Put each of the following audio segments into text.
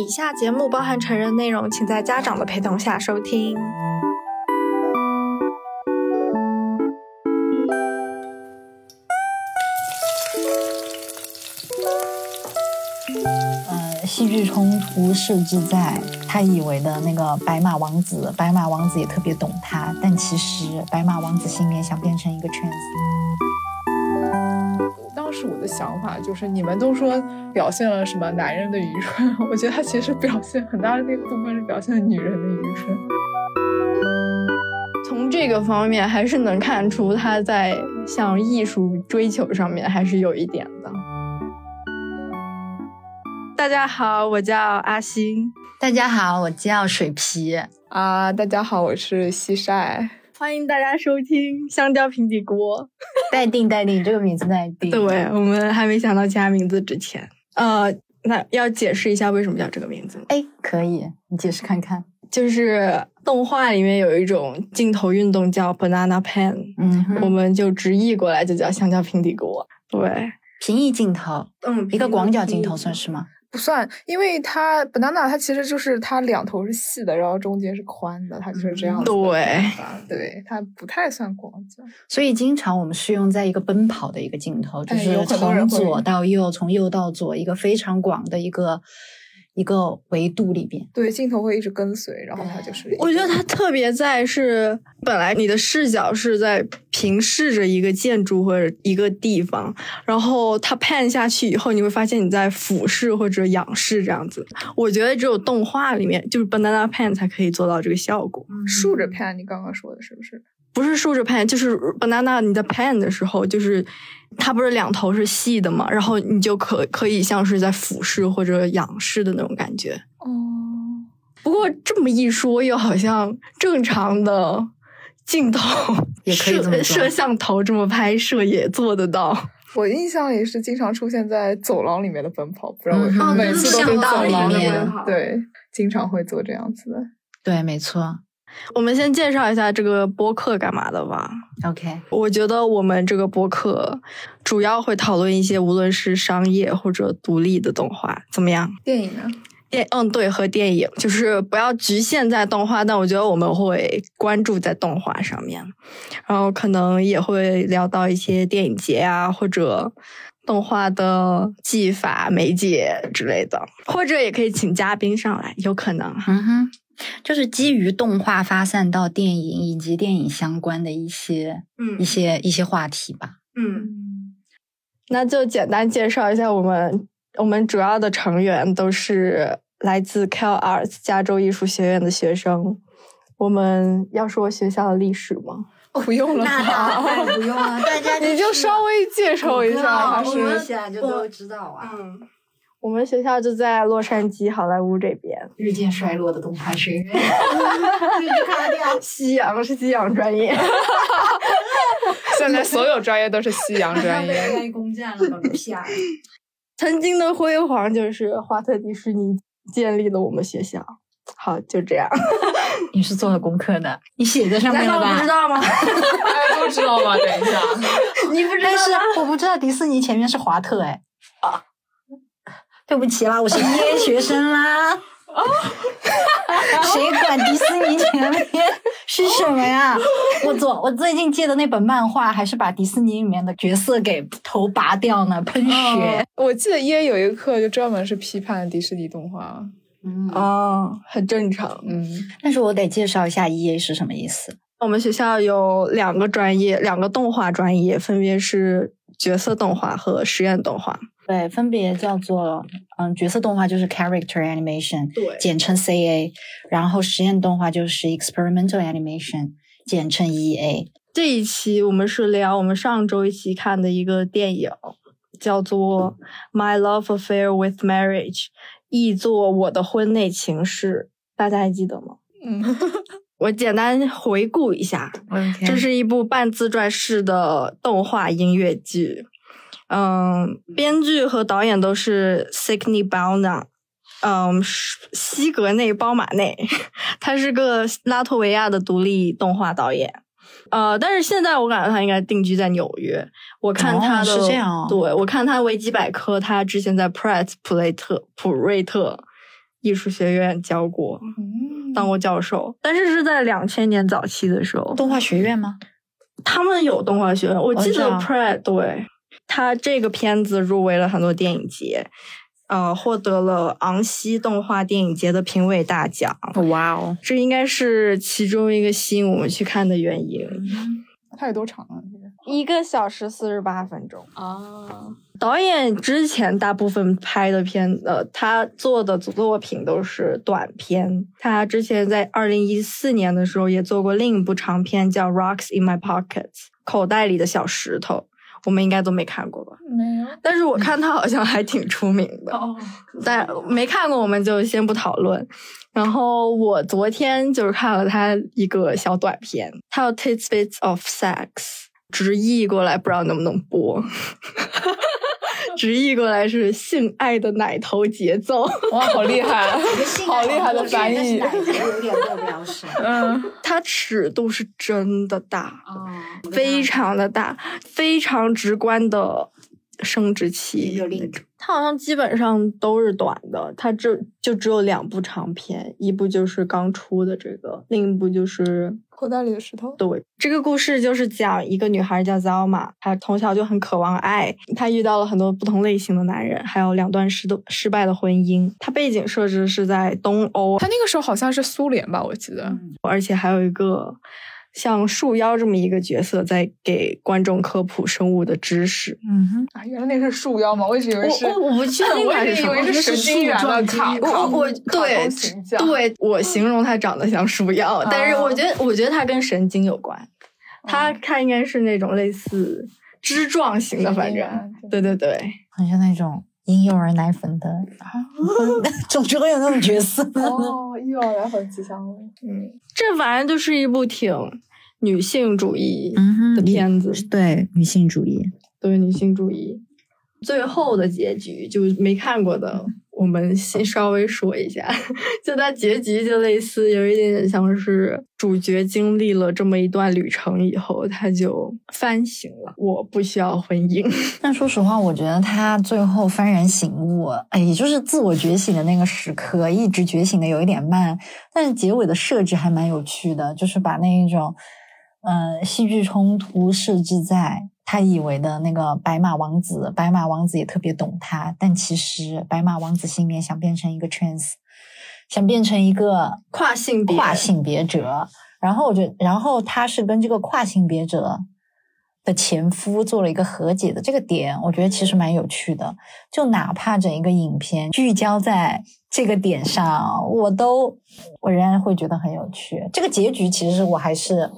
以下节目包含成人内容，请在家长的陪同下收听。呃，戏剧冲突设置在他以为的那个白马王子，白马王子也特别懂他，但其实白马王子心里面想变成一个圈子。当时我的想法就是，你们都说表现了什么男人的愚蠢，我觉得他其实表现很大的那个部分是表现女人的愚蠢。从这个方面还是能看出他在向艺术追求上面还是有一点的。大家好，我叫阿星。大家好，我叫水皮。啊，大家好，我是西晒。欢迎大家收听香蕉平底锅。待定，待定，这个名字待定。对我们还没想到其他名字之前，呃，那要解释一下为什么叫这个名字吗？哎，可以，你解释看看。就是动画里面有一种镜头运动叫 banana pan，嗯，我们就直译过来就叫香蕉平底锅。对，平移镜头，嗯一个广角镜头算是吗？不算，因为它 banana 它其实就是它两头是细的，然后中间是宽的，它就是这样子的对。对，它不太算广角。所以经常我们是用在一个奔跑的一个镜头，就是从左到右，从右到左，一个非常广的一个一个维度里边。对，镜头会一直跟随，然后它就是。我觉得它特别在是，本来你的视角是在平视着一个建筑或者一个地方，然后它 pan 下去以后，你会发现你在俯视或者仰视这样子。我觉得只有动画里面，就是 banana pan 才可以做到这个效果。竖着 pan，，你刚刚说的是不是？不是竖着 pan，就是 banana 你在 pan 的时候，就是它不是两头是细的嘛，然后你就可可以像是在俯视或者仰视的那种感觉。哦，不过这么一说，又好像正常的镜头 也摄摄像头这么拍摄也做得到。我印象里是经常出现在走廊里面的奔跑，不知道为什么、嗯每次都是巷道里走廊里面，对，经常会做这样子的。对，没错。我们先介绍一下这个播客干嘛的吧。OK，我觉得我们这个播客主要会讨论一些无论是商业或者独立的动画，怎么样？电影呢？电嗯对和电影就是不要局限在动画，但我觉得我们会关注在动画上面，然后可能也会聊到一些电影节啊或者动画的技法、媒介之类的，或者也可以请嘉宾上来，有可能。嗯哼，就是基于动画发散到电影以及电影相关的一些、嗯一些一些话题吧。嗯，那就简单介绍一下我们，我们主要的成员都是来自 Cal Arts 加州艺术学院的学生。我们要说学校的历史吗？不用了吧？不用了，大家你就稍微介绍一下，还我们是下就都知道啊。嗯，我们学校就在洛杉矶好莱坞这边，日渐衰落的动画学院，一直卡掉。西洋是西洋专业。现在所有专业都是西洋专业。开攻占了，搞个屁啊！曾经的辉煌就是华特迪士尼建立了我们学校。好，就这样。你是做了功课的，你写在上面了吧？不知道吗？大家都知道吗？等一下，你不知但是我不知道迪士尼前面是华特哎。啊，对不起啦，我是 EA 学生啦。谁管迪士尼前面是什么呀？我昨我最近借的那本漫画，还是把迪士尼里面的角色给头拔掉呢，喷血。我记得 EA 有一个课就专门是批判迪士尼动画。嗯，哦，很正常。嗯，但是我得介绍一下 EA 是什么意思。我们学校有两个专业，两个动画专业，分别是角色动画和实验动画。对，分别叫做嗯，角色动画就是 character animation，对简称 CA，然后实验动画就是 experimental animation，简称 EA。这一期我们是聊我们上周一期看的一个电影，叫做《My Love Affair with Marriage》，译作《我的婚内情事》，大家还记得吗？嗯，我简单回顾一下这是一部半自传式的动画音乐剧。嗯，编剧和导演都是 Sidney Balna，嗯，西格内·包马内，他是个拉脱维亚的独立动画导演。呃，但是现在我感觉他应该定居在纽约。我看他的、哦是这样哦对我看他维基百科，他之前在 Pratt 普雷特普瑞特艺术学院教过，嗯当过教授，但是是在两千年早期的时候。动画学院吗？他们有动画学院，我记得 Pratt 对他这个片子入围了很多电影节，呃，获得了昂西动画电影节的评委大奖，哇哦，这应该是其中一个吸引我们去看的原因。它有多长啊？这个一个小时四十八分钟。哦，导演之前大部分拍的片，呃，他做的作品都是短片。他之前在二零一四年的时候也做过另一部长片，叫《Rocks in My Pockets》，口袋里的小石头。我们应该都没看过吧？没有。但是我看他好像还挺出名的，哦，但没看过我们就先不讨论。然后我昨天就是看了他一个小短片，他叫《Tidbits of Sex》，直译过来不知道能不能播。直译过来是性爱的奶头节奏，哇，好厉害，好厉害的翻译。有点过不了审。嗯，它尺度是真的大，哦，非常的大，非常直观的生殖器。有另它好像基本上都是短的，它就就只有两部长片，一部就是刚出的这个，另一部就是口袋里的石头。对，这个故事就是讲一个女孩叫 Zalma，她从小就很渴望爱，她遇到了很多不同类型的男人，还有两段失的失败的婚姻。它背景设置是在东欧，她那个时候好像是苏联吧，我记得。而且还有一个像树妖这么一个角色在给观众科普生物的知识。嗯哼，啊，原来那是树妖吗？我一直 以为是，我我不确定我它是什么一直以为是神经元的卡我我我对我形容它长得像树妖，但是我觉得我觉得它跟神经有关，它它应该是那种类似枝状型的，反正对对对，很像那种婴幼儿奶粉的，总之会有那种角色。哦，幼儿奶粉吉祥物。嗯，这反正就是一部挺女性主义嗯的片子，对女性主义，对女性主义。最后的结局就没看过的，我们先稍微说一下。就它结局就类似有一点点像是主角经历了这么一段旅程以后，他就翻醒了，我不需要婚姻。但说实话，我觉得他最后幡然醒悟，哎，也就是自我觉醒的那个时刻，一直觉醒的有一点慢，但是结尾的设置还蛮有趣的，就是把那一种，嗯，戏剧冲突设置在他以为的那个白马王子，白马王子也特别懂他，但其实白马王子心里面想变成一个 trans，想变成一个跨性别跨性别者，然后我觉得，然后他是跟这个跨性别者的前夫做了一个和解的这个点，我觉得其实蛮有趣的。就哪怕整一个影片聚焦在这个点上，我都我仍然会觉得很有趣。这个结局其实我还是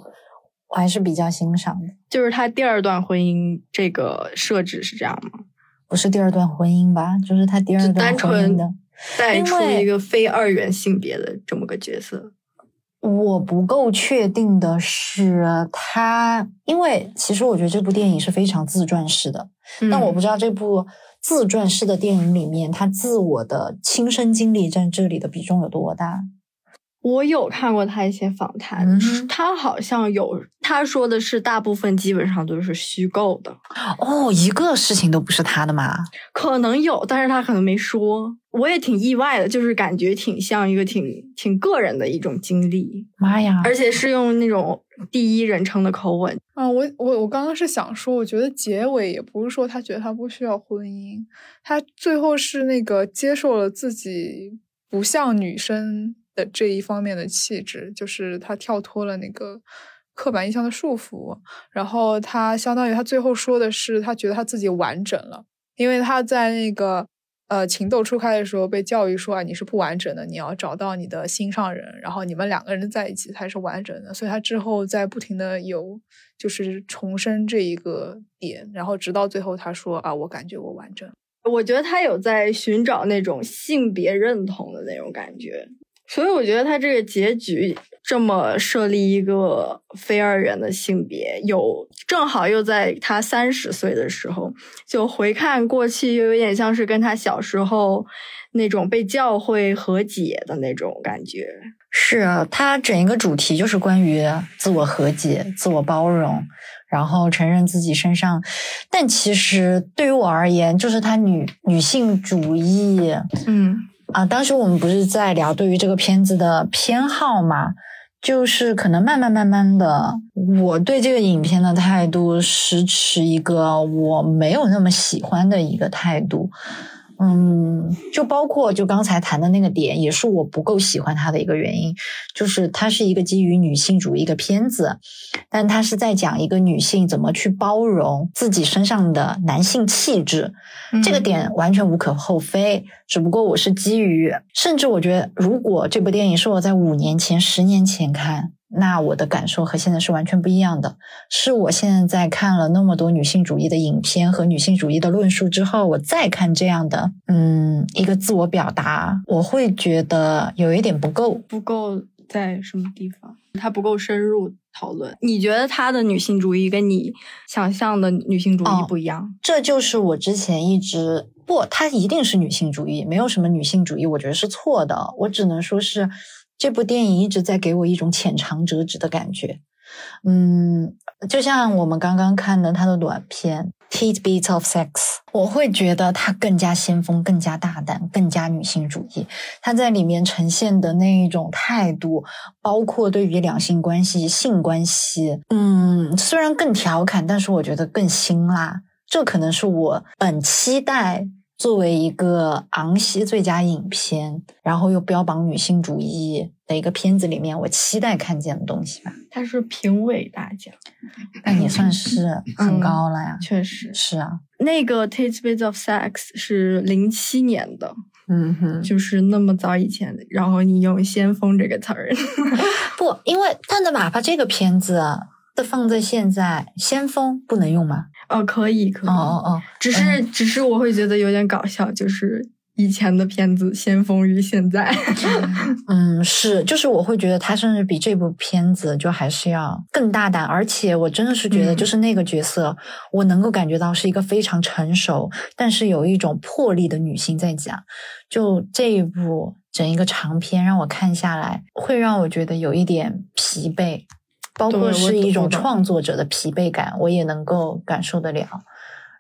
我还是比较欣赏的。就是他第二段婚姻这个设置是这样吗？不是第二段婚姻吧？就是他第二段婚姻纯的。带出一个非二元性别的这么个角色。我不够确定的是，他因为其实我觉得这部电影是非常自传式的，但我不知道这部自传式的电影里面，他自我的亲身经历占这里的比重有多大？我有看过他一些访谈，嗯他好像有他说的是大部分基本上都是虚构的，哦，一个事情都不是他的嘛？可能有，但是他可能没说。我也挺意外的，就是感觉挺像一个挺挺个人的一种经历，妈呀！而且是用那种第一人称的口吻。啊，我我我刚刚是想说，我觉得结尾也不是说他觉得他不需要婚姻，他最后是那个接受了自己不像女生的这一方面的气质，就是他跳脱了那个刻板印象的束缚，然后他相当于他最后说的是，他觉得他自己完整了，因为他在那个。呃，情窦初开的时候被教育说啊，你是不完整的，你要找到你的心上人，然后你们两个人在一起才是完整的。所以他之后在不停的有就是重申这一个点，然后直到最后他说啊，我感觉我完整。我觉得他有在寻找那种性别认同的那种感觉，所以我觉得他这个结局这么设立一个非二元的性别，有正好又在他三十岁的时候，就回看过去，又有点像是跟他小时候那种被教会和解的那种感觉。是啊他整一个主题就是关于自我和解、自我包容，然后承认自己身上。但其实对于我而言，就是他女女性主义，嗯，啊，当时我们不是在聊对于这个片子的偏好嘛？就是可能慢慢慢慢的，我对这个影片的态度是持一个我没有那么喜欢的一个态度。嗯，就包括就刚才谈的那个点，也是我不够喜欢它的一个原因，就是它是一个基于女性主义的片子，但它是在讲一个女性怎么去包容自己身上的男性气质，这个点完全无可厚非。只不过我是基于，甚至我觉得，如果这部电影是我在五年前、十年前看。那我的感受和现在是完全不一样的。是我现在看了那么多女性主义的影片和女性主义的论述之后，我再看这样的，嗯，一个自我表达，我会觉得有一点不够。不够在什么地方？它不够深入讨论。你觉得他的女性主义跟你想象的女性主义不一样？这就是我之前一直不，它一定是女性主义，没有什么女性主义，我觉得是错的。我只能说是。这部电影一直在给我一种浅尝辄止的感觉，嗯，就像我们刚刚看的他的短片《Heatbeats of Sex》，我会觉得他更加先锋、更加大胆、更加女性主义。他在里面呈现的那一种态度，包括对于两性关系、性关系，嗯，虽然更调侃，但是我觉得更辛辣。这可能是我本期待。作为一个昂西最佳影片，然后又标榜女性主义的一个片子里面，我期待看见的东西吧。它是评委大奖，那也算是 很高了呀。确实是啊，那个《Taste Bits of Sex》是零七年的，嗯哼，就是那么早以前。然后你用“先锋”这个词儿，不，因为但哪怕这个片子的放在现在，“先锋”不能用吗？哦，可以，可以，哦哦哦，只是，只是我会觉得有点搞笑，就是以前的片子先锋于现在。嗯，是，就是我会觉得他甚至比这部片子就还是要更大胆，而且我真的是觉得，就是那个角色，我能够感觉到是一个非常成熟，但是有一种魄力的女性在讲。就这一部整一个长片让我看下来，会让我觉得有一点疲惫。包括是一种创作者的疲惫感，我也能够感受得了。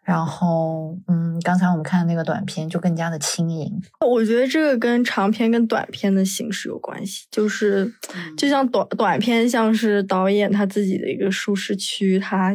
然后，嗯，刚才我们看的那个短片就更加的轻盈。我觉得这个跟长片跟短片的形式有关系，就是就像短短片像是导演他自己的一个舒适区，他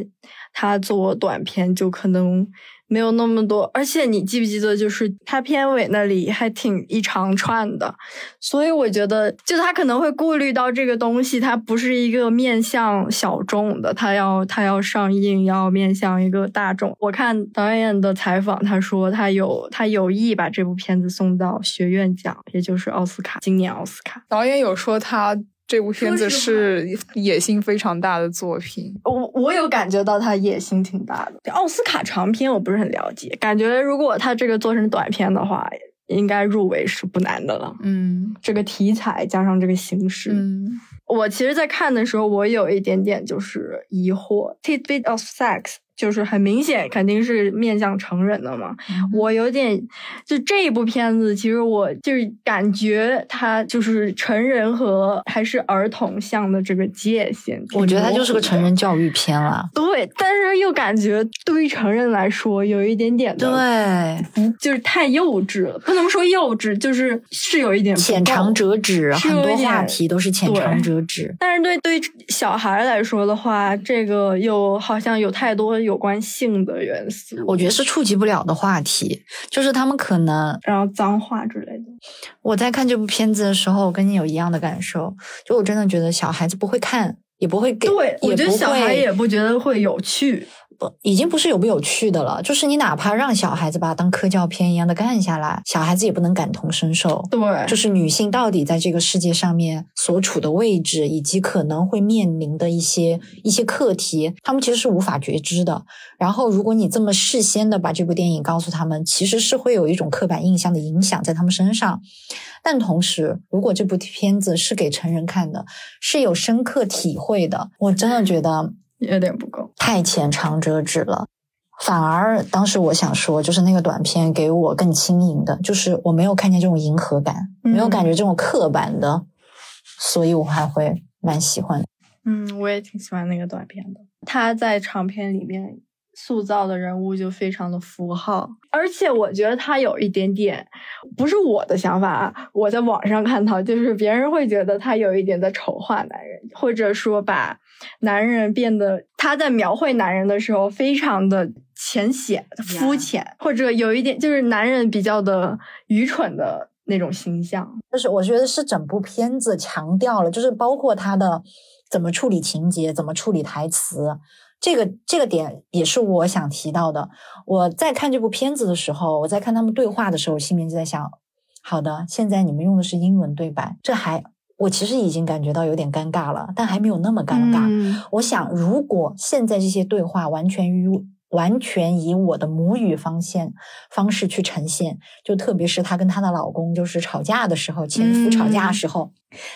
他做短片就可能。没有那么多，而且你记不记得，就是他片尾那里还挺一长串的，所以我觉得，就他可能会顾虑到这个东西，它不是一个面向小众的，他要他要上映，要面向一个大众。我看导演的采访，他说他有他有意把这部片子送到学院奖，也就是奥斯卡，今年奥斯卡。导演有说他。这部片子是野心非常大的作品，我我有感觉到他野心挺大的。奥斯卡长片我不是很了解，感觉如果他这个做成短片的话，应该入围是不难的了。嗯，这个题材加上这个形式，嗯，我其实，在看的时候，我有一点点就是疑惑。Tit bit of sex。就是很明显，肯定是面向成人的嘛。我有点，就这一部片子，其实我就是感觉它就是成人和还是儿童向的这个界限。我觉得它就是个成人教育片了。对，但是又感觉对于成人来说有一点点的对，就是太幼稚了。不能说幼稚，就是是有一点浅尝辄止，很多话题都是浅尝辄止。但是对对小孩来说的话，这个又好像有太多。有关性的元素，我觉得是触及不了的话题，就是他们可能然后脏话之类的。我在看这部片子的时候，我跟你有一样的感受，就我真的觉得小孩子不会看，也不会给，对我觉得小孩也不觉得会有趣。不，已经不是有不有趣的了，就是你哪怕让小孩子把它当科教片一样的干下来，小孩子也不能感同身受。对，就是女性到底在这个世界上面所处的位置，以及可能会面临的一些一些课题，他们其实是无法觉知的。然后，如果你这么事先的把这部电影告诉他们，其实是会有一种刻板印象的影响在他们身上。但同时，如果这部片子是给成人看的，是有深刻体会的，我真的觉得。有点不够，太浅尝辄止了。反而当时我想说，就是那个短片给我更轻盈的，就是我没有看见这种迎合感，没有感觉这种刻板的，所以我还会蛮喜欢。嗯，我也挺喜欢那个短片的。他在长片里面塑造的人物就非常的符号，而且我觉得他有一点点，不是我的想法啊，我在网上看到，就是别人会觉得他有一点在丑化男人，或者说把男人变得他在描绘男人的时候非常的浅显、肤浅，或者有一点就是男人比较的愚蠢的那种形象。就是我觉得是整部片子强调了，就是包括他的怎么处理情节，怎么处理台词。这个这个点也是我想提到的。我在看这部片子的时候，我在看他们对话的时候，心里就在想：好的，现在你们用的是英文对白，这还我其实已经感觉到有点尴尬了，但还没有那么尴尬。嗯我想，如果现在这些对话完全于完全以我的母语方现方式去呈现，就特别是她跟她的老公就是吵架的时候，前夫吵架的时候，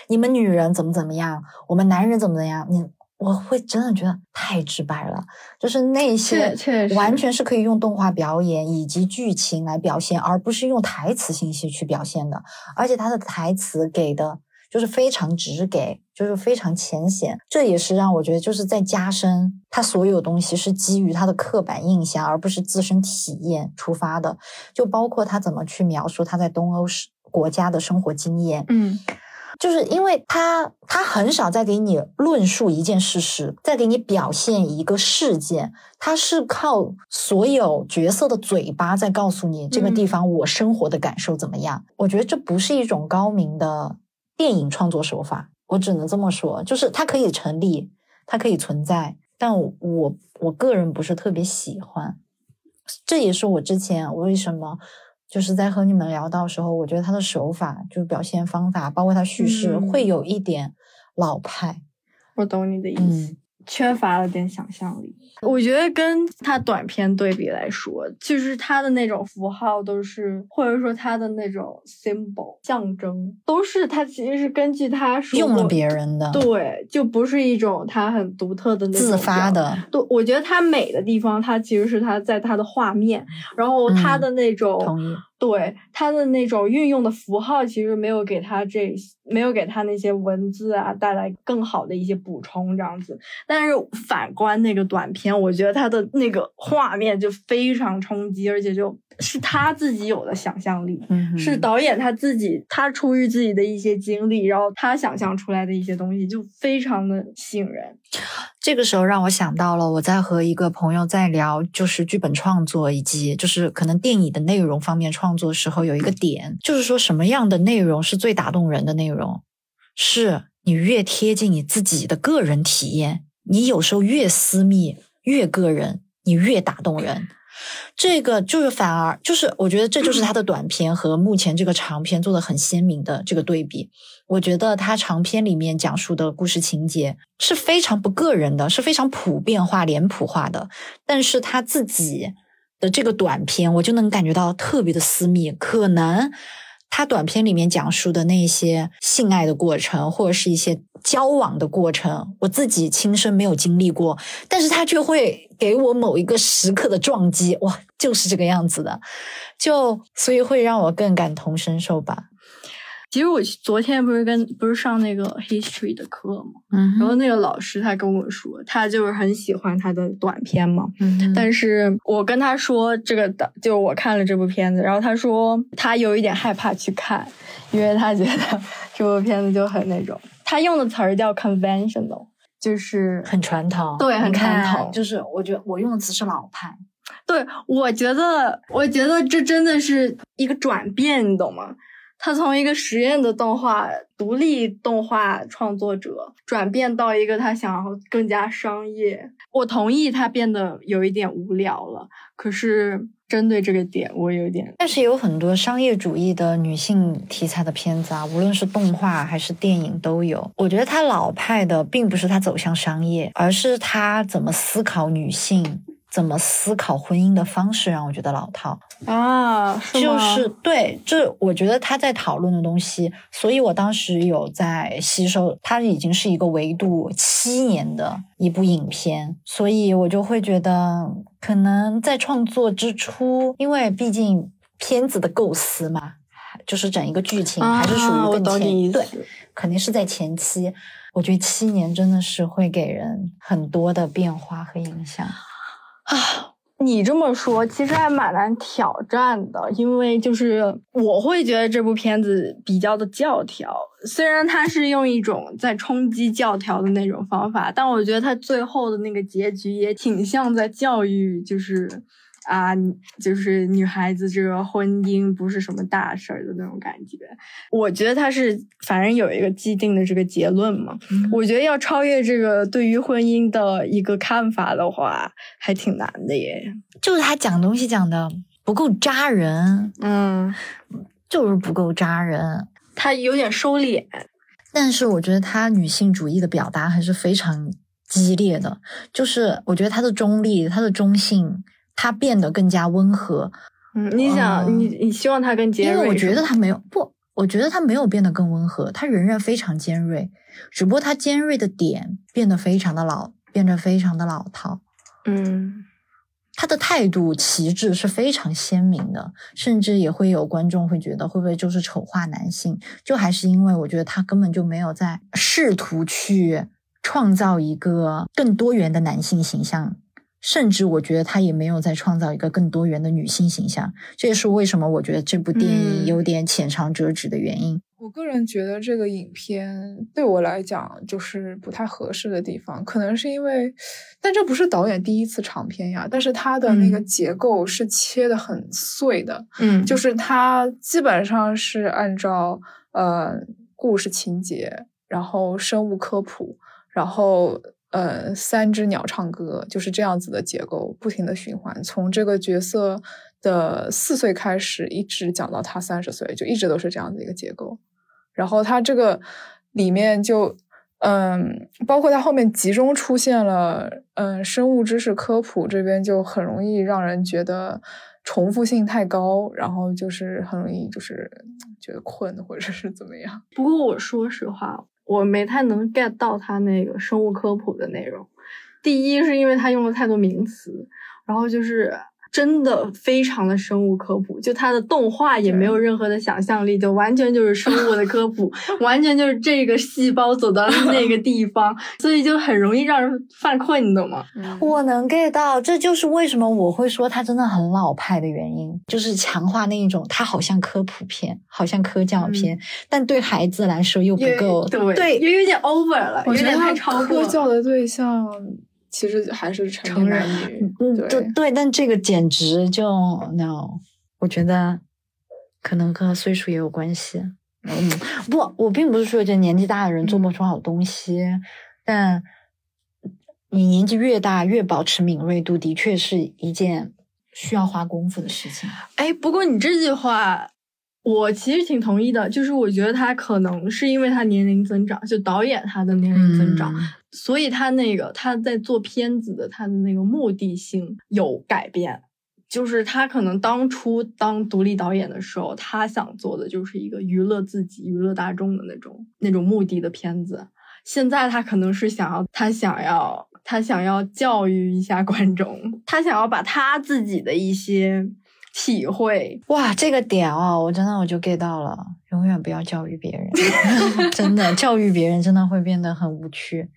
你们女人怎么怎么样，我们男人怎么怎么样，你我会真的觉得太直白了，就是那些完全是可以用动画表演以及剧情来表现，而不是用台词信息去表现的，而且他的台词给的。就是非常直给，就是非常浅显，这也是让我觉得就是在加深他所有东西是基于他的刻板印象，而不是自身体验出发的。就包括他怎么去描述他在东欧是国家的生活经验，嗯就是因为他他很少在给你论述一件事实，在给你表现一个事件，他是靠所有角色的嘴巴在告诉你这个地方我生活的感受怎么样。我觉得这不是一种高明的电影创作手法，我只能这么说，就是它可以成立，它可以存在，但我我我个人不是特别喜欢。这也是我之前我为什么。就是在和你们聊到的时候，我觉得他的手法，就是表现方法，包括他叙事，嗯会有一点老派。我懂你的意思。嗯，缺乏了点想象力。我觉得跟他短片对比来说，就是他的那种符号都是，或者说他的那种 symbol 象征，都是他其实是根据他说用了别人的，对，就不是一种他很独特的那种自发的，对，我觉得他美的地方，它其实是他在他的画面，然后它嗯的那种、同意。对他的那种运用的符号，其实没有给他这没有给他那些文字啊带来更好的一些补充这样子。但是反观那个短片，我觉得他的那个画面就非常冲击，而且就是他自己有的想象力。嗯，是导演他自己，他出于自己的一些经历，然后他想象出来的一些东西，就非常的吸引人。这个时候让我想到了，我在和一个朋友在聊，就是剧本创作以及就是可能电影的内容方面创作的时候，有一个点，就是说什么样的内容是最打动人的内容，是你越贴近你自己的个人体验，你有时候越私密越个人，你越打动人。这个就是反而就是，我觉得这就是他的短片和目前这个长片做的很鲜明的这个对比。我觉得他长篇里面讲述的故事情节是非常不个人的，是非常普遍化、脸谱化的。但是他自己的这个短片，我就能感觉到特别的私密。可能他短片里面讲述的那些性爱的过程，或者是一些交往的过程，我自己亲身没有经历过，但是他却会给我某一个时刻的撞击，哇，就是这个样子的，就所以会让我更感同身受吧。其实我昨天不是跟不是上那个 history 的课嘛，嗯然后那个老师他跟我说，他就是很喜欢他的短片嘛。嗯但是我跟他说这个的，就我看了这部片子，然后他说他有一点害怕去看，因为他觉得这部片子就很那种，他用的词儿叫 conventional，就是很传统，对很传统就是我觉得我用的词是老派，对，我觉得，我觉得这真的是一个转变，你懂吗？他从一个实验的动画、独立动画创作者，转变到一个他想要更加商业。我同意他变得有一点无聊了，可是针对这个点，我有点但是有很多商业主义的女性题材的片子啊，无论是动画还是电影都有。我觉得它老派的并不是他走向商业，而是他怎么思考女性、怎么思考婚姻的方式，让我觉得老套。啊，是就是对，这我觉得他在讨论的东西，所以我当时有在吸收，它已经是一个维度七年的一部影片，所以我就会觉得，可能在创作之初，因为毕竟片子的构思嘛，就是整一个剧情还是属于更前，对，肯定是在前期。我觉得七年真的是会给人很多的变化和影响。啊，你这么说，其实还蛮难挑战的，因为就是我会觉得这部片子比较的教条，虽然它是用一种在冲击教条的那种方法，但我觉得它最后的那个结局也挺像在教育，就是。啊，就是女孩子这个婚姻不是什么大事儿的那种感觉。我觉得他是反正有一个既定的这个结论嘛。我觉得要超越这个对于婚姻的一个看法的话，还挺难的耶。就是他讲东西讲的不够扎人，嗯，就是不够扎人。他有点收敛，但是我觉得他女性主义的表达还是非常激烈的。就是我觉得他的中立，他的中性。他变得更加温和，嗯，你想，你你希望他更尖锐？因为我觉得他没有不，我觉得他没有变得更温和，他仍然非常尖锐，只不过他尖锐的点变得非常的老，变得非常的老套。嗯，他的态度旗帜是非常鲜明的，甚至也会有观众会觉得会不会就是丑化男性？就还是因为我觉得他根本就没有在试图去创造一个更多元的男性形象。甚至我觉得他也没有在创造一个更多元的女性形象，这也是为什么我觉得这部电影有点浅尝辄止的原因。我个人觉得这个影片对我来讲就是不太合适的地方，可能是因为，但这不是导演第一次长片呀。但是他的那个结构是切的很碎的，嗯，就是他基本上是按照呃故事情节，然后生物科普，然后。呃，三只鸟唱歌就是这样子的结构，不停的循环，从这个角色的四岁开始，一直讲到他三十岁，就一直都是这样的一个结构。然后他这个里面就，嗯，包括他后面集中出现了，嗯，生物知识科普这边就很容易让人觉得重复性太高，然后就是很容易就是觉得困或者是怎么样。不过我说实话。我没太能 get 到他那个生物科普的内容。第一是因为他用了太多名词，然后就是。真的非常的生物科普，就它的动画也没有任何的想象力，就完全就是生物的科普，完全就是这个细胞走到了那个地方，所以就很容易让人犯困，你懂吗？我能 get 到，这就是为什么我会说它真的很老派的原因，就是强化那一种，它好像科普片，好像科教片，但对孩子来说又不够，对，又有点 over 了，有点太超过科教的对象。其实还是成人男女，嗯，对对，但这个简直就 no，我觉得可能和岁数也有关系。嗯，不，我并不是说这年纪大的人做不出好东西，但你年纪越大，越保持敏锐度，的确是一件需要花功夫的事情。哎，不过你这句话，我其实挺同意的，就是我觉得他可能是因为他年龄增长，就导演他的年龄增长。所以他那个他在做片子的他的那个目的性有改变，就是他可能当初当独立导演的时候，他想做的就是一个娱乐自己、娱乐大众的那种那种目的的片子。现在他可能是想要他想要他想要教育一下观众，他想要把他自己的一些体会。哇，这个点哦，我真的我就 get 到了，永远不要教育别人，真的教育别人真的会变得很无趣。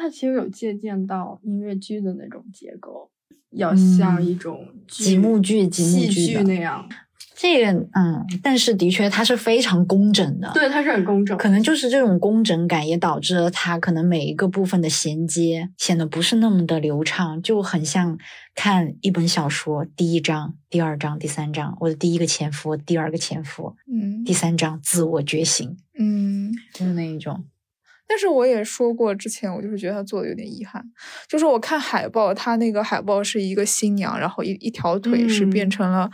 它其实有借鉴到音乐剧的那种结构，要像一种几幕剧、戏剧那样。这个，嗯，但是的确它是非常工整的，对，它是很工整。可能就是这种工整感，也导致了它可能每一个部分的衔接显得不是那么的流畅，就很像看一本小说，第一章、第二章、第三章，我的第一个前夫，第二个前夫，嗯，第三章自我觉醒，嗯，就是那一种。但是我也说过，之前我就是觉得他做的有点遗憾，就是我看海报，他那个海报是一个新娘，然后一一条腿是变成了，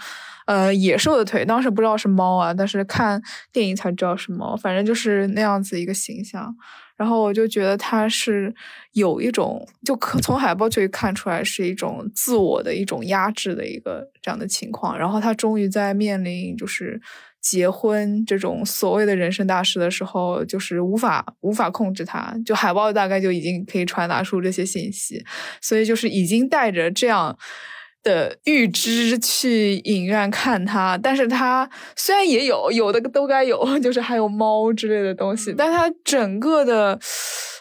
呃，野兽的腿，当时不知道是猫啊，但是看电影才知道是猫，反正就是那样子一个形象，然后我就觉得他是有一种，就可从海报就可以看出来是一种自我的一种压制的一个这样的情况，然后他终于在面临就是。结婚这种所谓的人生大事的时候，就是无法无法控制它。就海报大概就已经可以传达出这些信息，所以就是已经带着这样的预知去影院看它。但是它虽然也有有的都该有，就是还有猫之类的东西，但它整个的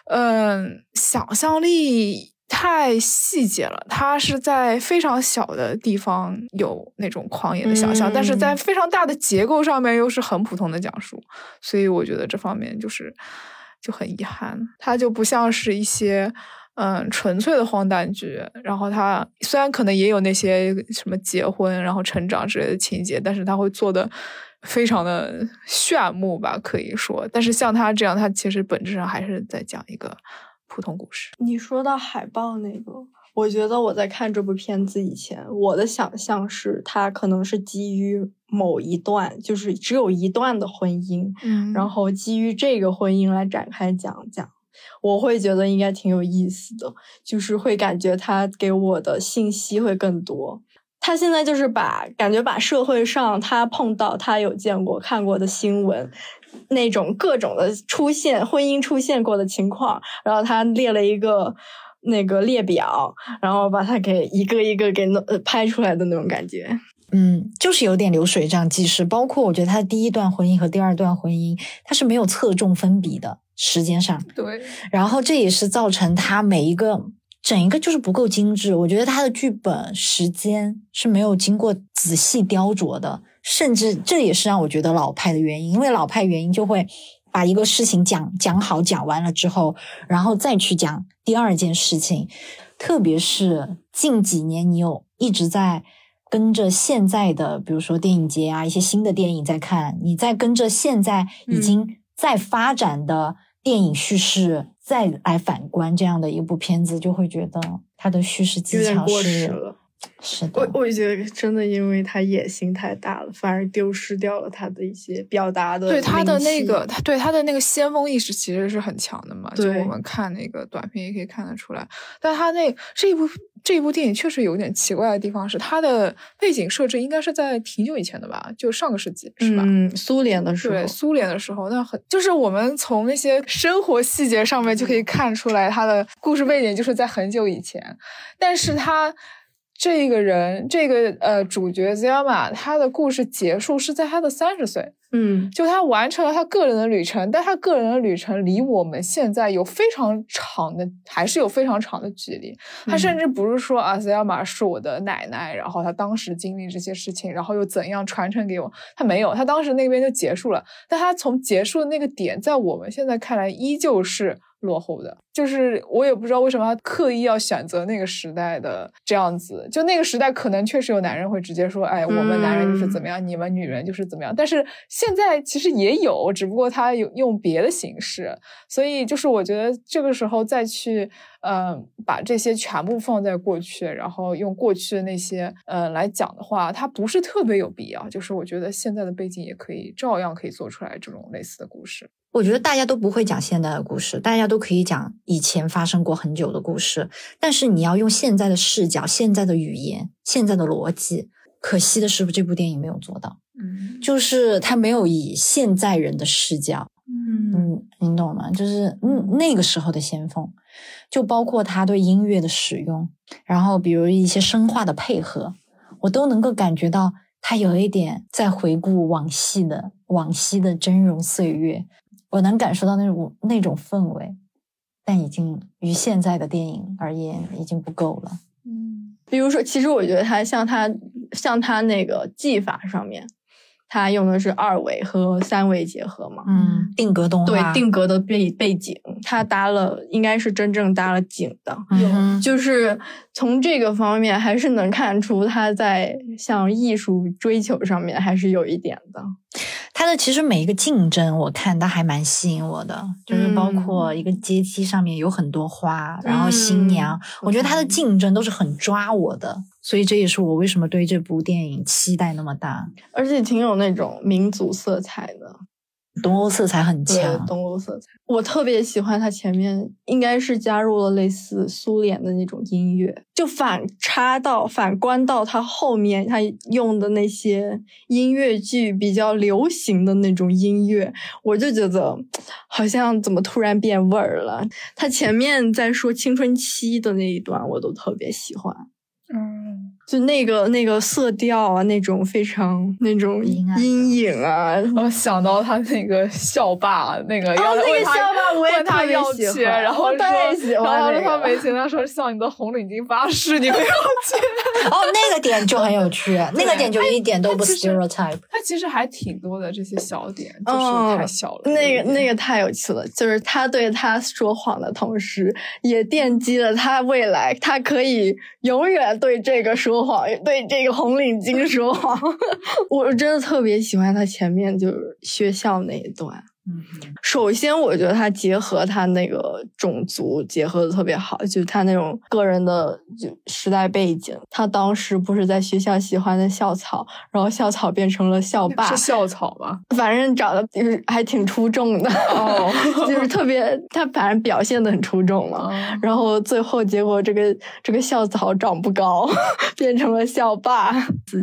嗯想象力。太细节了，它是在非常小的地方有那种狂野的想象，但是在非常大的结构上面又是很普通的讲述，所以我觉得这方面就是就很遗憾，它就不像是一些。嗯，纯粹的荒诞剧，然后它虽然可能也有那些什么结婚、然后成长之类的情节，但是它会做的非常的炫目吧，可以说。但是像他这样，他其实本质上还是在讲一个普通故事。你说到海报那个，我觉得我在看这部片子以前，我的想象是它可能是基于某一段，就是只有一段的婚姻，嗯，然后基于这个婚姻来展开讲讲。我会觉得应该挺有意思的，就是会感觉他给我的信息会更多。他现在就是把感觉把社会上他碰到他有见过看过的新闻，那种各种的出现婚姻出现过的情况，然后他列了一个那个列表，然后把它给一个一个给弄拍出来的那种感觉。嗯，就是有点流水账记事。包括我觉得他的第一段婚姻和第二段婚姻，他是没有侧重分比的。时间上，对，然后这也是造成他每一个整一个就是不够精致。我觉得他的剧本时间是没有经过仔细雕琢的，甚至这也是让我觉得老派的原因。因为老派原因就会把一个事情讲讲好，讲完了之后，然后再去讲第二件事情。特别是近几年，你有一直在跟着现在的，比如说电影节啊，一些新的电影在看，你在跟着现在已经。在发展的电影叙事，再来反观这样的一部片子，就会觉得它的叙事技巧是是的。我我觉得真的，因为他野心太大了，反而丢失掉了他的一些表达的。对他的那个，他对他的那个先锋意识其实是很强的嘛。就我们看那个短片也可以看得出来。但他那这一部。这一部电影确实有点奇怪的地方是，它的背景设置应该是在挺久以前的吧，就上个世纪是吧？嗯，苏联的时候，对，苏联的时候，那很就是我们从那些生活细节上面就可以看出来，他的故事背景就是在很久以前，但是它。这个人，这个呃，主角 Zelma，他的故事结束是在他的三十岁，嗯，就他完成了他个人的旅程，但他个人的旅程离我们现在有非常长的，还是有非常长的距离。他甚至不是说啊，Zelma 是我的奶奶，然后他当时经历这些事情，然后又怎样传承给我，他没有，他当时那边就结束了。但他从结束的那个点，在我们现在看来，依旧是。落后的，就是我也不知道为什么他刻意要选择那个时代的这样子。就那个时代，可能确实有男人会直接说：“哎，我们男人就是怎么样，你们女人就是怎么样。”但是现在其实也有，只不过他有用别的形式。所以就是我觉得这个时候再去，嗯，把这些全部放在过去，然后用过去的那些，呃，来讲的话，它不是特别有必要。就是我觉得现在的背景也可以照样可以做出来这种类似的故事。我觉得大家都不会讲现代的故事，大家都可以讲以前发生过很久的故事。但是你要用现在的视角、现在的语言、现在的逻辑。可惜的是，这部电影没有做到。嗯，就是他没有以现在人的视角。嗯，你懂吗？就是嗯，那个时候的先锋，就包括他对音乐的使用，然后比如一些声化的配合，我都能够感觉到他有一点在回顾往昔的往昔的峥嵘岁月。我能感受到那种那种氛围，但已经于现在的电影而言已经不够了。嗯，比如说，其实我觉得他像他像他那个技法上面。他用的是二维和三维结合嘛？嗯，定格动画对定格的背背景，他搭了应该是真正搭了景的，就是从这个方面还是能看出他在像艺术追求上面还是有一点的。他的其实每一个竞争，我看它还蛮吸引我的，就是包括一个阶梯上面有很多花，然后新娘，我觉得它的竞争都是很抓我的。所以这也是我为什么对这部电影期待那么大，而且挺有那种民族色彩的，东欧色彩很强。东欧色彩，我特别喜欢它前面应该是加入了类似苏联的那种音乐，就反差到反观到它后面，它用的那些音乐剧比较流行的那种音乐，我就觉得好像怎么突然变味儿了。它前面在说青春期的那一段，我都特别喜欢。嗯，就那个那个色调啊，那种非常那种阴影啊，我想到他那个校霸，那个要哦那个问他校霸我也问他特别要钱，喜欢然后说，我特别喜欢然后那个他没钱，他说向你的红领巾发誓，你不要钱。哦，那个点就很有趣，那个点就一点都不 stereotype。他其实还挺多的这些小点，就是嗯太小了。那个那个太有趣了，就是他对他说谎的同时，也奠基了他未来，他可以永远对这个说谎，对这个红领巾说谎。我真的特别喜欢他前面就是学校那一段。嗯，首先，我觉得他结合他那个种族结合的特别好，就是他那种个人的就时代背景。他当时不是在学校喜欢的校草，然后校草变成了校霸，是校草吗？反正长得就是还挺出众的哦 就是特别他反正表现的很出众嘛。嗯然后最后结果这个这个校草长不高，变成了校霸，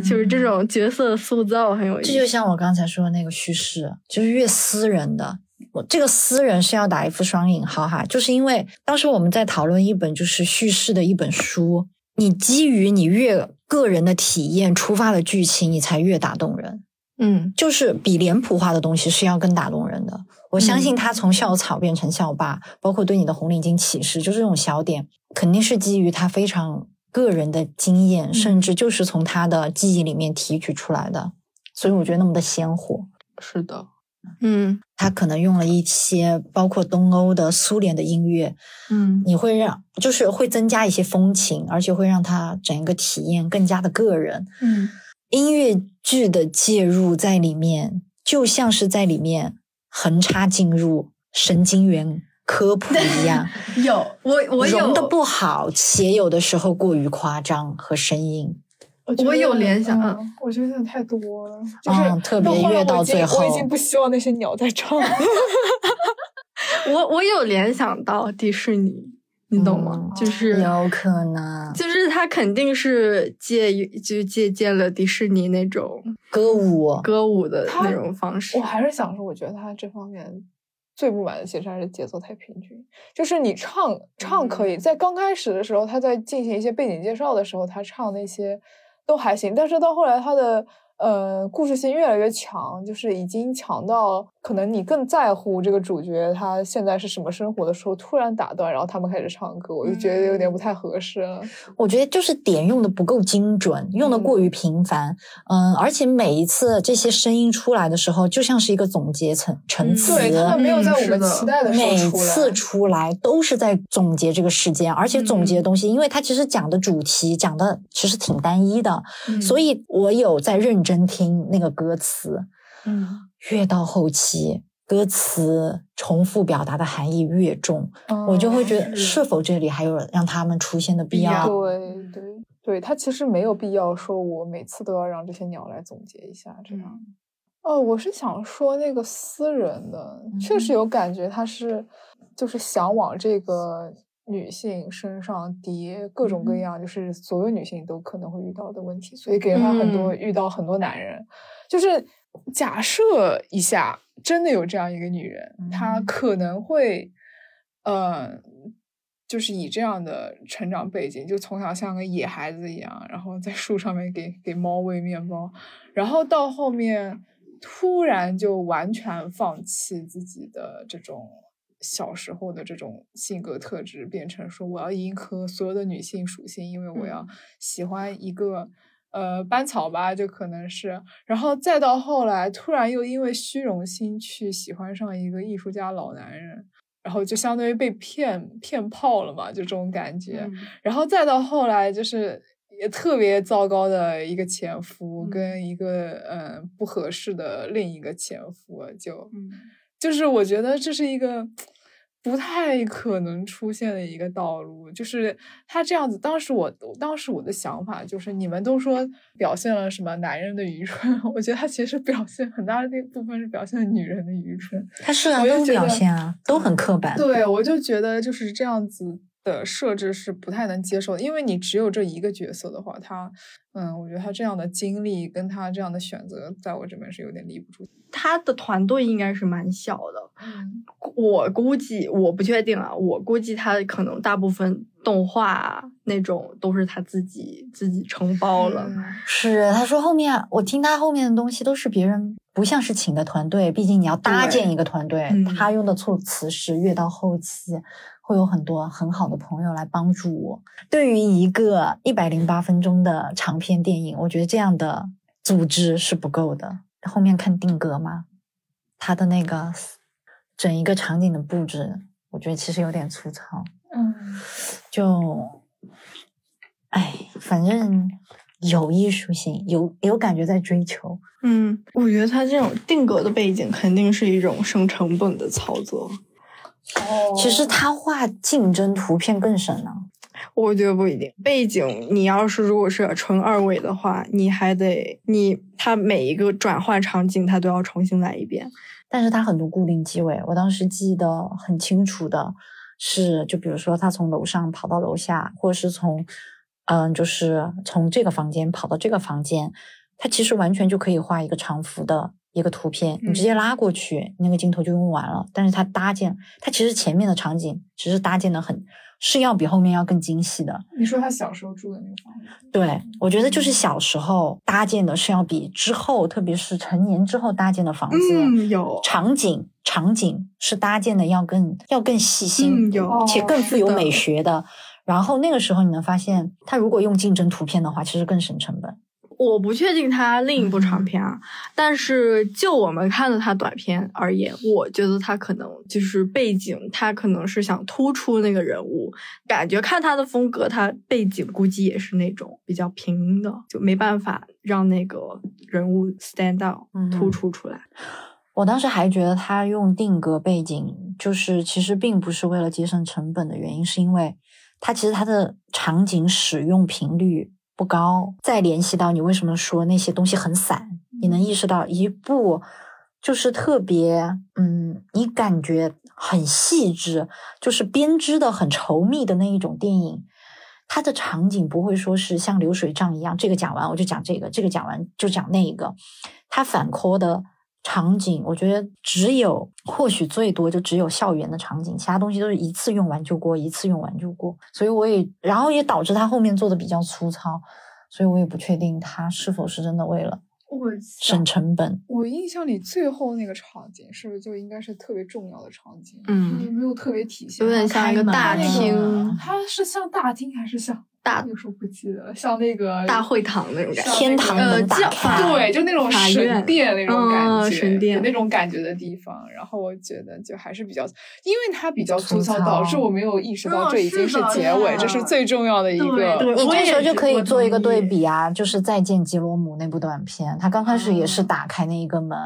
就是这种角色塑造很有意思。这就像我刚才说的那个叙事，就是越私人的。我这个私人是要打一副双引号哈，就是因为当时我们在讨论一本就是叙事的一本书，你基于你越个人的体验出发的剧情，你才越打动人。嗯就是比脸谱化的东西是要更打动人的。我相嗯信他从校草变成校霸，包括对你的红领巾启示，就这种小点，肯定是基于他非常个人的经验，嗯甚至就是从他的记忆里面提取出来的。所以我觉得那么的鲜活。是的，嗯他可能用了一些包括东欧的、苏联的音乐，嗯你会让就是会增加一些风情，而且会让他整个体验更加的个人。嗯音乐剧的介入在里面，就像是在里面横插进入神经元科普一样，有我我有融的不好，且有的时候过于夸张和生硬。我有联想嗯我觉得有点太多了，就是嗯特别越到最后我已经不希望那些鸟在唱了。我我有联想到迪士尼，你懂吗？嗯就是有可能就是他肯定是借就借鉴了迪士尼那种歌舞，歌舞的那种方式我。还是想说，我觉得他这方面最不满的其实还是节奏太平均。就是你唱唱可以，在刚开始的时候，他在进行一些背景介绍的时候，他唱那些都还行，但是到后来他的。呃，故事性越来越强，就是已经强到可能你更在乎这个主角他现在是什么生活的时候，突然打断，然后他们开始唱歌，我就觉得有点不太合适了。我觉得就是点用的不够精准，用的过于频繁。嗯，而且每一次这些声音出来的时候，就像是一个总结层陈嗯词。对他们没有在我们期待的时每候出来。次出来都是在总结这个事件，而且总结的东西，因为它其实讲的主题讲的其实挺单一的，嗯所以我有在认真听那个歌词，嗯越到后期，歌词重复表达的含义越重，嗯我就会觉得是是否这里还有让他们出现的必要？对对对，他其实没有必要说我每次都要让这些鸟来总结一下这样。哦，我是想说那个私人的，确实有感觉他是就是想往这个女性身上叠各种各样，就是所有女性都可能会遇到的问题，所以给了他很多、嗯遇到很多男人。就是假设一下，真的有这样一个女人，她嗯可能会，呃，就是以这样的成长背景，就从小像个野孩子一样，然后在树上面给给猫喂面包，然后到后面突然就完全放弃自己的这种小时候的这种性格特质，变成说我要迎合所有的女性属性，因为我要喜欢一个。呃，班草吧，就可能是，然后再到后来，突然又因为虚荣心去喜欢上一个艺术家老男人，然后就相当于被骗骗炮了嘛，就这种感觉。嗯。然后再到后来，就是也特别糟糕的一个前夫，嗯。跟一个嗯、呃不合适的另一个前夫，就嗯。就是我觉得这是一个不太可能出现的一个道路。就是他这样子，当时我当时我的想法就是，你们都说表现了什么男人的愚蠢，我觉得他其实表现很大的那部分是表现了女人的愚蠢。他是啊，都表现啊，都很刻板。对，我就觉得就是这样子的设置是不太能接受的，因为你只有这一个角色的话，他，嗯，我觉得他这样的经历跟他这样的选择，在我这边是有点立不住。他的团队应该是蛮小的，嗯我估计我不确定啊，我估计他可能大部分动画啊那种都是他自己自己承包了。嗯是，他说后面我听他后面的东西都是别人不像是请的团队，毕竟你要搭建一个团队，嗯他用的措辞是越到后期会有很多很好的朋友来帮助我。对于一个一百零八分钟的长篇电影，我觉得这样的组织是不够的。后面看定格嘛，他的那个整一个场景的布置，我觉得其实有点粗糙。嗯，就，哎，反正有艺术性，有有感觉在追求。嗯，我觉得他这种定格的背景肯定是一种省成本的操作。哦其实他画竞争图片更省呢。我觉得不一定，背景你要是如果是纯二维的话，你还得你它每一个转换场景它都要重新来一遍。但是他很多固定机位，我当时记得很清楚的是，就比如说他从楼上跑到楼下，或者是从，嗯，就是从这个房间跑到这个房间，他其实完全就可以画一个长幅的一个图片，你直接拉过去，那个镜头就用完了。但是它搭建，它其实前面的场景只是搭建的很，是要比后面要更精细的。你说他小时候住的那个房子，对，我觉得就是小时候搭建的是要比之后，特别是成年之后搭建的房子，嗯，有场景场景是搭建的要更要更细心，嗯有且更富有美学的。然后那个时候你能发现，他如果用竞争图片的话，其实更省成本。我不确定他另一部长嗯片啊，但是就我们看的他短片而言，我觉得他可能就是背景，他可能是想突出那个人物，感觉看他的风格，他背景估计也是那种比较平的，就没办法让那个人物 stand out 嗯突出出来。我当时还觉得他用定格背景，就是其实并不是为了节省成本的原因，是因为他其实他的场景使用频率不高。再联系到你为什么说那些东西很散，你能意识到一部就是特别，嗯，你感觉很细致，就是编织的很稠密的那一种电影。它的场景不会说是像流水账一样，这个讲完我就讲这个，这个讲完就讲那个。它反扣的场景，我觉得只有或许最多就只有校园的场景，其他东西都是一次用完就过，一次用完就过。所以我也，然后也导致他后面做的比较粗糙，所以我也不确定他是否是真的为了我省成本。我印象里最后那个场景是不是就应该是特别重要的场景？嗯就是没有特别体现，有点像一个大厅它是像大厅还是像大有时候不记得了，像那个大会堂那种感觉天堂那个门打教开，对，就那种神殿那种感觉，嗯神殿有那种感觉的地方。然后我觉得就还是比较，因为它比较粗糙，导致我没有意识到嗯这已经是结尾，是这是最重要的一个。对你这时候就可以做一个对比啊，就是《再见吉罗姆》那部短片，它刚开始也是哦打开那一个门，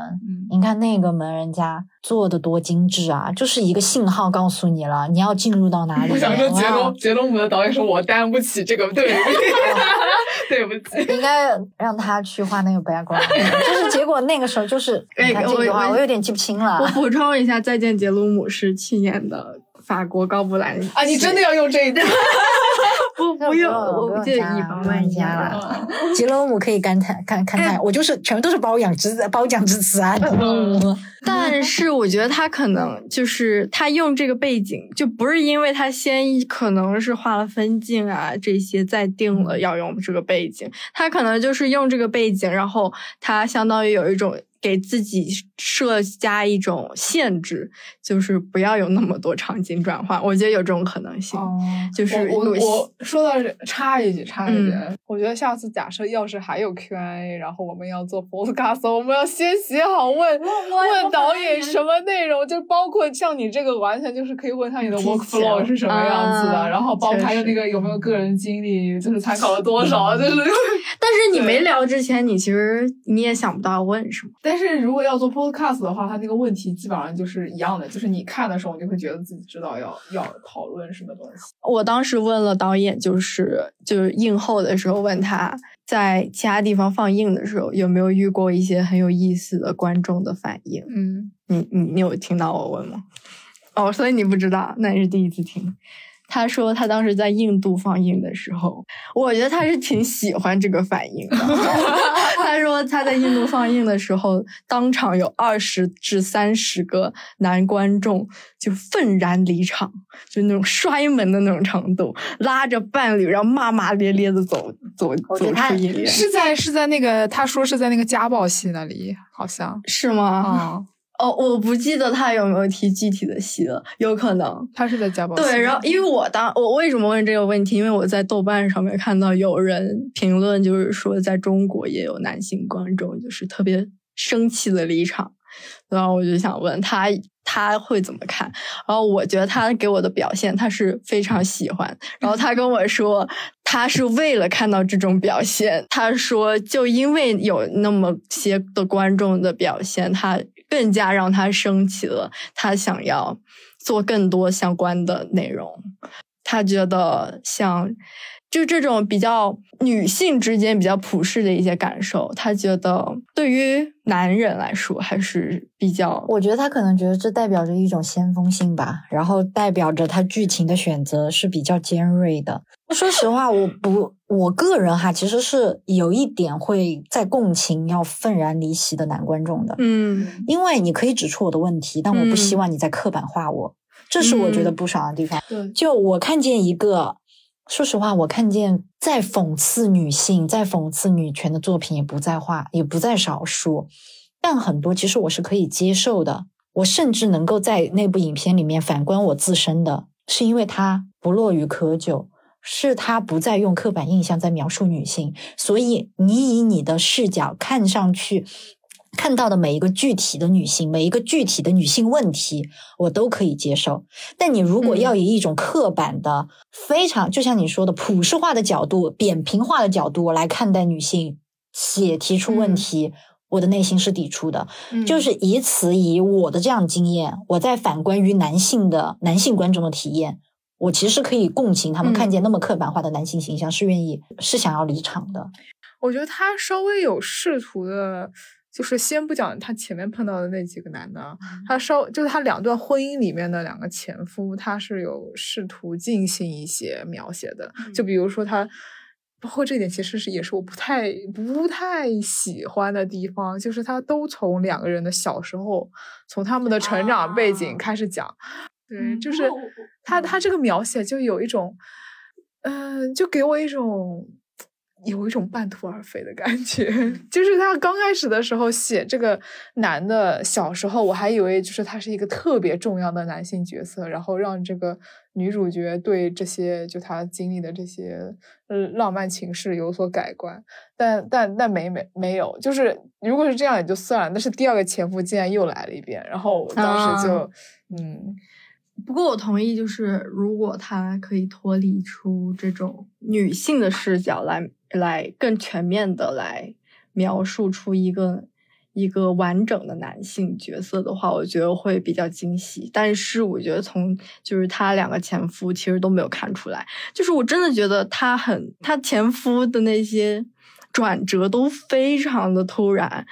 嗯你看那个门，人家做的多精致啊，就是一个信号告诉你了，你要进入到哪里。我想说杰罗杰罗姆的导演说：“我担不起这个，对不起，对不起。应该让他去画那个 background，就是结果那个时候就是，哎你看这句话我我我有点记不清了我。补充一下，《再见杰鲁姆》是去年的法国高布兰啊，你真的要用这一段？不不用，我不不介意防万一用加啊。了。吉罗姆可以感叹看看看，我就是全部都是褒奖之褒奖之词啊。吉罗姆，但是我觉得他可能就是他用这个背景，就不是因为他先可能是画了分镜啊这些，再定了要用这个背景，他可能就是用这个背景，然后他相当于有一种给自己设加一种限制，就是不要有那么多场景转换。我觉得有这种可能性，哦就是我我我说到这，插一句，插一句，嗯我觉得下次假设要是还有 Q&A，然后我们要做 podcast，我们要先写好问问导演什么内容，就包括像你这个，完全就是可以问他你的 workflow 是什么样子的，啊然后包括还有那个有没有个人经历，就是参考了多少，就是。但是你没聊之前，你其实你也想不到要问什么。但是如果要做 podcast 的话，它那个问题基本上就是一样的，就是你看的时候，你就会觉得自己知道要要讨论什么东西。我当时问了导演，就是就是映后的时候问他在其他地方放映的时候有没有遇过一些很有意思的观众的反应。嗯，你你你有听到我问吗？哦，所以你不知道，那你是第一次听。他说他当时在印度放映的时候，我觉得他是挺喜欢这个反应的。他说他在印度放映的时候，当场有二十至三十个男观众就愤然离场，就那种摔门的那种程度，拉着伴侣，然后骂骂咧咧的走走走出影院。是在是在那个他说是在那个家暴戏那里，好像是吗？啊。哦，我不记得他有没有提具体的戏了，有可能他是在家暴。对，然后因为我当我为什么问这个问题？因为我在豆瓣上面看到有人评论，就是说在中国也有男性观众就是特别生气的离场，然后我就想问他他会怎么看？然后我觉得他给我的表现他是非常喜欢，然后他跟我说他是为了看到这种表现，他说就因为有那么些的观众的表现，他。更加让他升起了，他想要做更多相关的内容。他觉得像就这种比较女性之间比较普世的一些感受，他觉得对于男人来说还是比较。我觉得他可能觉得这代表着一种先锋性吧，然后代表着他剧情的选择是比较尖锐的。说实话，我不，我个人哈，其实是有一点会在共情要愤然离席的男观众的，嗯，因为你可以指出我的问题，但我不希望你在刻板化我，这是我觉得不爽的地方。对，就我看见一个，说实话，我看见在讽刺女性、在讽刺女权的作品也不在话，也不在少数，但很多其实我是可以接受的，我甚至能够在那部影片里面反观我自身的，是因为它不落于窠臼。是他不再用刻板印象在描述女性，所以你以你的视角看上去看到的每一个具体的女性，每一个具体的女性问题，我都可以接受。但你如果要以一种刻板的、非常就像你说的普世化的角度、扁平化的角度来看待女性，且提出问题，我的内心是抵触的。就是以此以我的这样经验，我在反观于男性的男性观众的体验。我其实可以共情他们看见那么刻板化的男性形象，是愿意是想要离场的。我觉得他稍微有试图的，就是先不讲他前面碰到的那几个男的，他稍就是他两段婚姻里面的两个前夫，他是有试图进行一些描写的。就比如说他，包括这点其实是也是我不太不太喜欢的地方，就是他都从两个人的小时候，从他们的成长背景开始讲。对，就是他他这个描写就有一种，嗯，就给我一种有一种半途而废的感觉。就是他刚开始的时候写这个男的小时候，我还以为就是他是一个特别重要的男性角色，然后让这个女主角对这些就他经历的这些呃浪漫情事有所改观。但但但没没没有，就是如果是这样也就算了，但是第二个前夫竟然又来了一遍，然后我当时就嗯。不过我同意，就是如果他可以脱离出这种女性的视角来，来更全面的来描述出一个一个完整的男性角色的话，我觉得会比较惊喜。但是我觉得从就是他两个前夫其实都没有看出来，就是我真的觉得他很他前夫的那些。转折都非常的突然，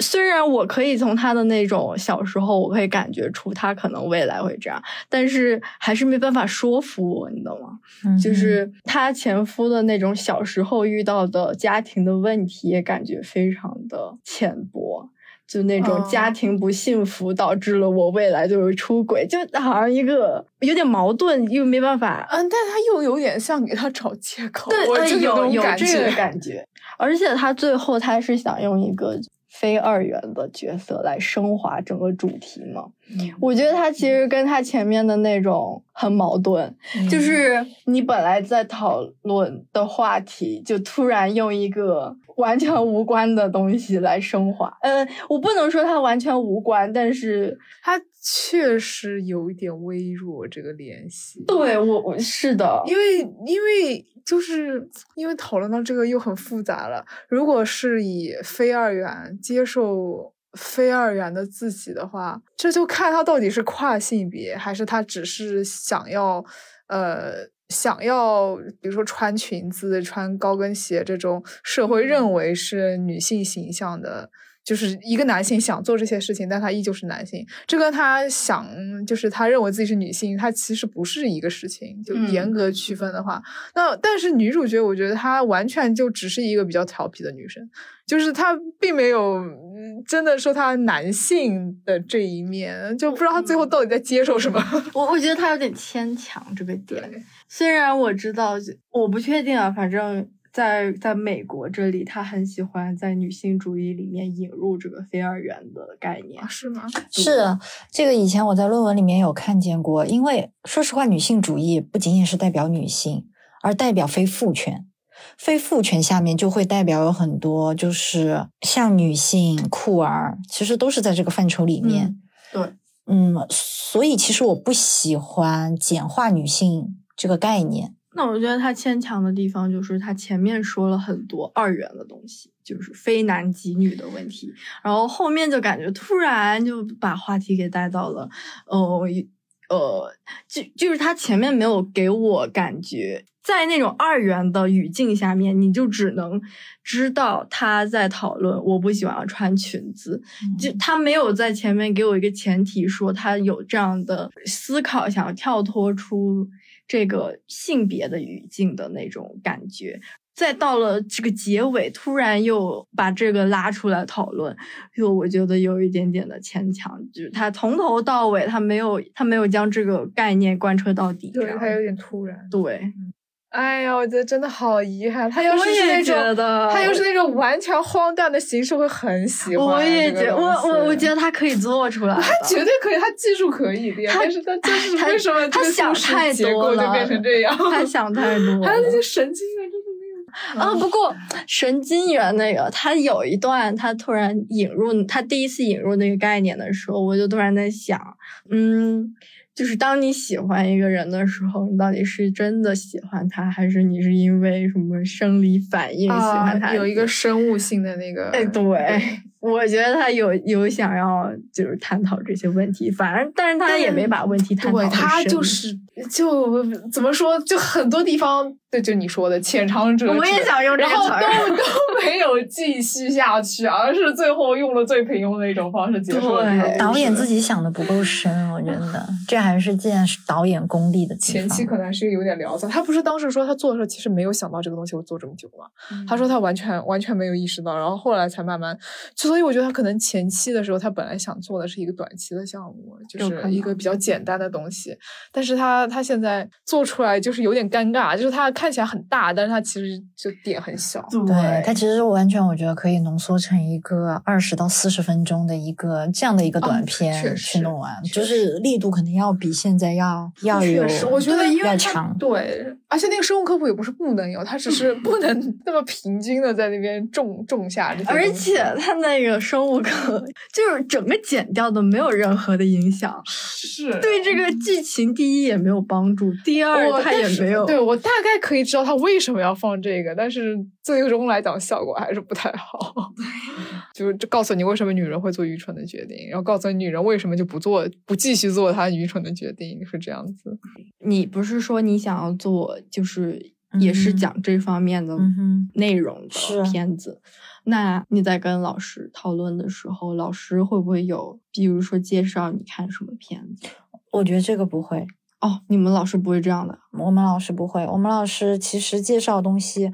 虽然我可以从他的那种小时候，我可以感觉出他可能未来会这样，但是还是没办法说服我，你懂吗？就是他前夫的那种小时候遇到的家庭的问题，也感觉非常的浅薄，就那种家庭不幸福导致了我未来就是出轨，就好像一个有点矛盾又没办法，嗯，但他又有点像给他找借口，对，有有这个感觉。而且他最后他是想用一个非二元的角色来升华整个主题嘛？我觉得他其实跟他前面的那种很矛盾，就是你本来在讨论的话题，就突然用一个完全无关的东西来升华。嗯，我不能说它完全无关，但是它确实有一点微弱这个联系。对我，我是的，因为因为。就是因为讨论到这个又很复杂了。如果是以非二元接受非二元的自己的话，这就看他到底是跨性别，还是他只是想要呃想要，比如说穿裙子、穿高跟鞋这种社会认为是女性形象的就是一个男性想做这些事情，但他依旧是男性，这跟他想就是他认为自己是女性，他其实不是一个事情。就嗯严格区分的话，那但是女主角，我觉得她完全就只是一个比较调皮的女生，就是她并没有嗯真的说她男性的这一面，就不知道她最后到底在接受什么。我我觉得她有点牵强这个点。虽然我知道，我不确定啊，反正在在美国这里，他很喜欢在女性主义里面引入这个非二元的概念啊，。是吗？是这个，以前我在论文里面有看见过。因为说实话，女性主义不仅仅是代表女性，而代表非父权。非父权下面就会代表有很多，就是像女性、酷儿，其实都是在这个范畴里面。对，嗯，所以其实我不喜欢简化女性这个概念。那我觉得他牵强的地方就是他前面说了很多二元的东西，就是非男即女的问题，然后后面就感觉突然就把话题给带到了，呃呃，就就是他前面没有给我感觉，在那种二元的语境下面，你就只能知道他在讨论我不喜欢穿裙子，就他没有在前面给我一个前提，说他有这样的思考，想要跳脱出这个性别的语境的那种感觉。再到了这个结尾，突然又把这个拉出来讨论，就我觉得有一点点的牵强，就是他从头到尾他没有他没有将这个概念贯彻到底。这对，样他有点突然。对，哎呀，我觉得真的好遗憾。他要是是那种，他要是那种完全荒诞的形式，会很喜欢。我也觉得我我我觉得他可以做出来，他绝对可以，他技术可以的呀。但是他就是他为什么这他想太结多了，构就变成这样？他想太多了。还有那些神经元真的没有。啊，不过神经元那个，他有一段，他突然引入，他第一次引入那个概念的时候，我就突然在想，嗯，就是当你喜欢一个人的时候，你到底是真的喜欢他，还是你是因为什么生理反应喜欢他？啊，有一个生物性的那个。哎，对，我觉得他有有想要就是探讨这些问题，反正但是他也没把问题探讨对他就是就怎么说，就很多地方，对，就你说的浅尝辄止，我也想用这然后个词儿都都没有继续下去，而是最后用了最平庸的一种方式结束了对。导演自己想的不够深，我觉得这还是见导演功力的。前期可能还是有点潦草，他不是当时说他做的时候其实没有想到这个东西会做这么久吗？嗯他说他完全完全没有意识到，然后后来才慢慢，所以我觉得他可能前期的时候他本来想做的是一个短期的项目，就是一个比较简单的东西，但是他他现在做出来就是有点尴尬，就是他看起来很大，但是他其实就点很小。对他其实完全我觉得可以浓缩成一个二十到四十分钟的一个这样的一个短嗯片去弄完，就是力度肯定要比现在要 要有确实，我觉得因为它要强。对，而且那个生物科普也不是不能有，它只是 不能 那么平均的在那边种种下这些而且它那个生物课就是整个剪掉的没有任何的影响，是对这个剧情第一也没有帮助，第二他我但是也没有。对我大概可以知道他为什么要放这个，但是最终来讲效果还是不太好。就是就告诉你为什么女人会做愚蠢的决定，然后告诉你女人为什么就不做不继续做她愚蠢的决定，是这样子。你不是说你想要做就是也是嗯讲这方面的嗯内容是的片子？那你在跟老师讨论的时候，老师会不会有，比如说介绍你看什么片子？我觉得这个不会，哦，你们老师不会这样的。我们老师不会，我们老师其实介绍东西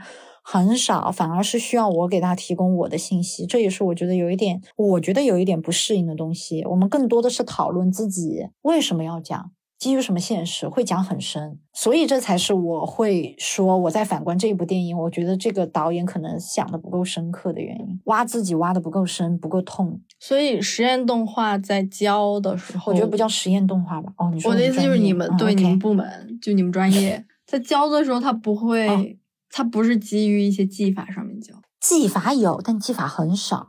很少，反而是需要我给他提供我的信息，这也是我觉得有一点，我觉得有一点不适应的东西。我们更多的是讨论自己为什么要讲，基于什么现实，会讲很深，所以这才是我会说我在反观这一部电影，我觉得这个导演可能想的不够深刻的原因，挖自己挖的不够深，不够痛。所以实验动画在教的时候，我觉得不叫实验动画吧？哦，你说我的意思就是你们、嗯对、你们部门，就你们专业 在教的时候，他不会，哦他不是基于一些技法上面教。技法有，但技法很少。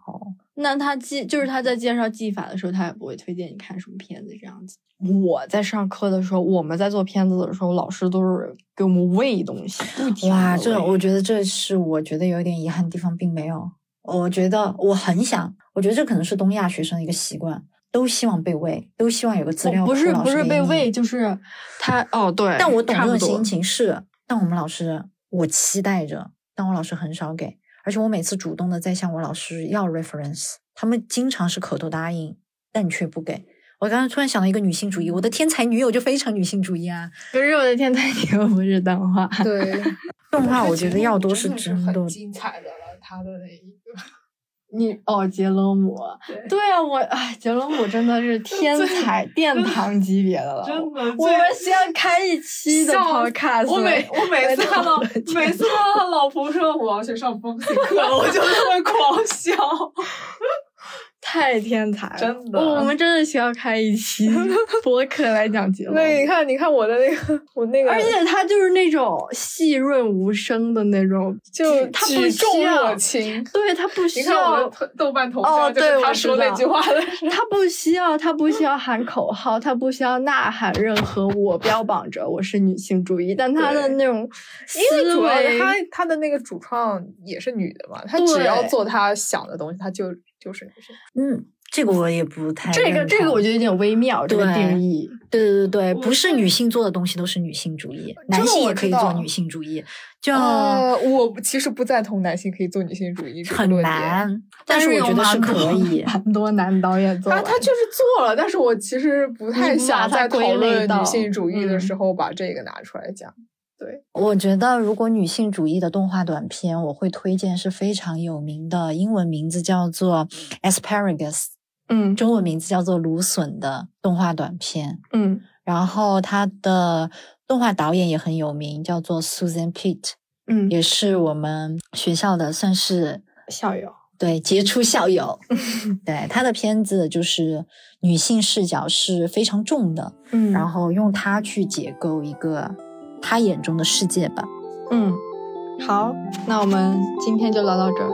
那他技就是他在介绍技法的时候，他也不会推荐你看什么片子这样子。我在上课的时候，我们在做片子的时候，老师都是给我们喂东西，哇，这我觉得这是我觉得有一点遗憾的地方，并没有。我觉得我很想，我觉得这可能是东亚学生的一个习惯，都希望被喂，都希望有个资料库。不是不是被喂，就是他哦对，但我懂这种心情是，但我们老师我期待着，但我老师很少给，而且我每次主动的在向我老师要 reference，他们经常是口头答应，但却不给。我刚刚突然想到一个女性主义，我的天才女友就非常女性主义啊。不是我的天才女友不是动画，对，动画我觉得要多是真的很。精彩的了，他的那一个。你哦，杰罗姆，对对啊，我哎，杰罗姆真的是天才 殿堂级别的了。真的我们先开一期的笑 podcast。我每我每次看到每次看到他老婆说我要去上风景课，我就会狂笑。太天才了，真的我们真的需要开一期 博客来讲杰罗姆。那你看，你看我的那个，我那个，而且他就是那种细润无声的那种，就他不重要热，情。对他不需你看我要的豆瓣头哦像，就对是他说那句话的。他不需要，他不需要喊口号，他不需要呐喊任何我标榜着我是女性主义，但他的那种因为思主要维，他他的那个主创也是女的嘛，她只要做她想的东西，她就就是男生。嗯，这个我也不太这个这个我觉得有点微妙，这个定义。对对对，对不是女性做的东西都是女性主义，男性也可以做女性主义，就呃，我其实不赞同男性可以做女性主义这个很。难。但是我觉得是可以。很多男导演做完他他就是做了，但是我其实不太想在讨论女性主义的嗯时候把这个拿出来讲。对，我觉得如果女性主义的动画短片，我会推荐是非常有名的，英文名字叫做 Asparagus，嗯中文名字叫做芦笋的动画短片。嗯然后它的动画导演也很有名，叫做 Susan Pitt，嗯，也是我们学校的算是校友。对杰出校友。对他的片子就是女性视角是非常重的，嗯然后用它去解构一个他眼中的世界吧。嗯，好，那我们今天就聊到这儿。